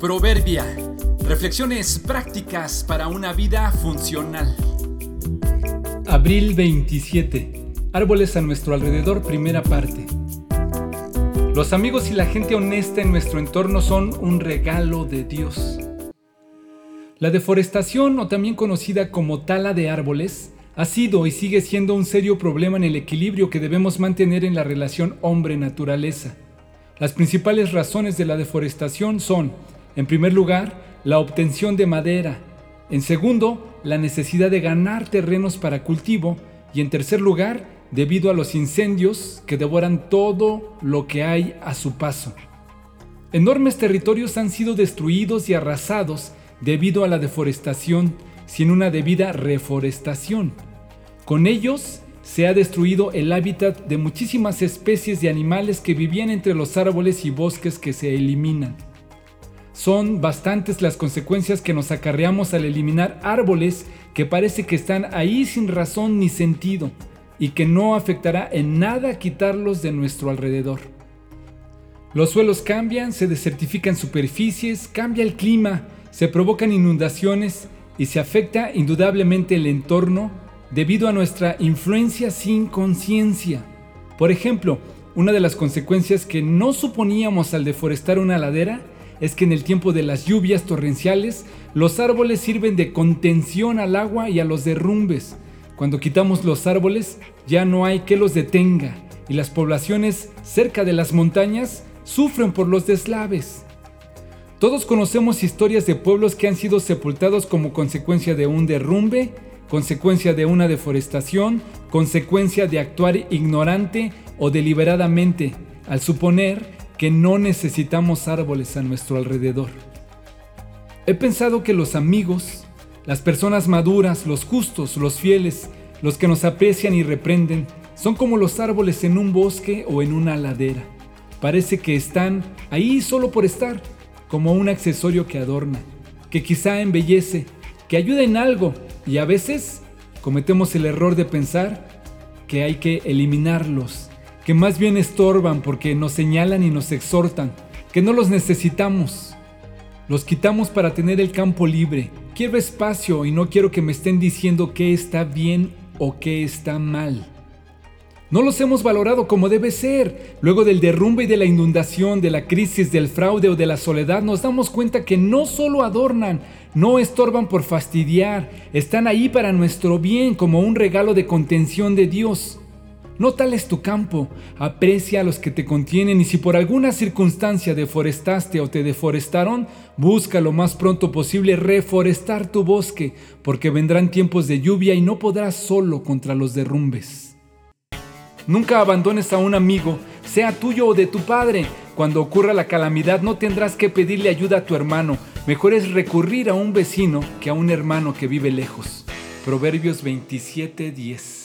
Proverbia. Reflexiones prácticas para una vida funcional. Abril 27. Árboles a nuestro alrededor, primera parte. Los amigos y la gente honesta en nuestro entorno son un regalo de Dios. La deforestación, o también conocida como tala de árboles, ha sido y sigue siendo un serio problema en el equilibrio que debemos mantener en la relación hombre-naturaleza. Las principales razones de la deforestación son en primer lugar, la obtención de madera. En segundo, la necesidad de ganar terrenos para cultivo. Y en tercer lugar, debido a los incendios que devoran todo lo que hay a su paso. Enormes territorios han sido destruidos y arrasados debido a la deforestación sin una debida reforestación. Con ellos se ha destruido el hábitat de muchísimas especies de animales que vivían entre los árboles y bosques que se eliminan. Son bastantes las consecuencias que nos acarreamos al eliminar árboles que parece que están ahí sin razón ni sentido y que no afectará en nada quitarlos de nuestro alrededor. Los suelos cambian, se desertifican superficies, cambia el clima, se provocan inundaciones y se afecta indudablemente el entorno debido a nuestra influencia sin conciencia. Por ejemplo, una de las consecuencias que no suponíamos al deforestar una ladera es que en el tiempo de las lluvias torrenciales, los árboles sirven de contención al agua y a los derrumbes. Cuando quitamos los árboles, ya no hay que los detenga y las poblaciones cerca de las montañas sufren por los deslaves. Todos conocemos historias de pueblos que han sido sepultados como consecuencia de un derrumbe, consecuencia de una deforestación, consecuencia de actuar ignorante o deliberadamente, al suponer que no necesitamos árboles a nuestro alrededor. He pensado que los amigos, las personas maduras, los justos, los fieles, los que nos aprecian y reprenden, son como los árboles en un bosque o en una ladera. Parece que están ahí solo por estar, como un accesorio que adorna, que quizá embellece, que ayuda en algo y a veces cometemos el error de pensar que hay que eliminarlos que más bien estorban porque nos señalan y nos exhortan, que no los necesitamos. Los quitamos para tener el campo libre. Quiero espacio y no quiero que me estén diciendo qué está bien o qué está mal. No los hemos valorado como debe ser. Luego del derrumbe y de la inundación, de la crisis, del fraude o de la soledad, nos damos cuenta que no solo adornan, no estorban por fastidiar, están ahí para nuestro bien como un regalo de contención de Dios. No tal es tu campo, aprecia a los que te contienen y si por alguna circunstancia deforestaste o te deforestaron, busca lo más pronto posible reforestar tu bosque, porque vendrán tiempos de lluvia y no podrás solo contra los derrumbes. Nunca abandones a un amigo, sea tuyo o de tu padre. Cuando ocurra la calamidad no tendrás que pedirle ayuda a tu hermano, mejor es recurrir a un vecino que a un hermano que vive lejos. Proverbios 27:10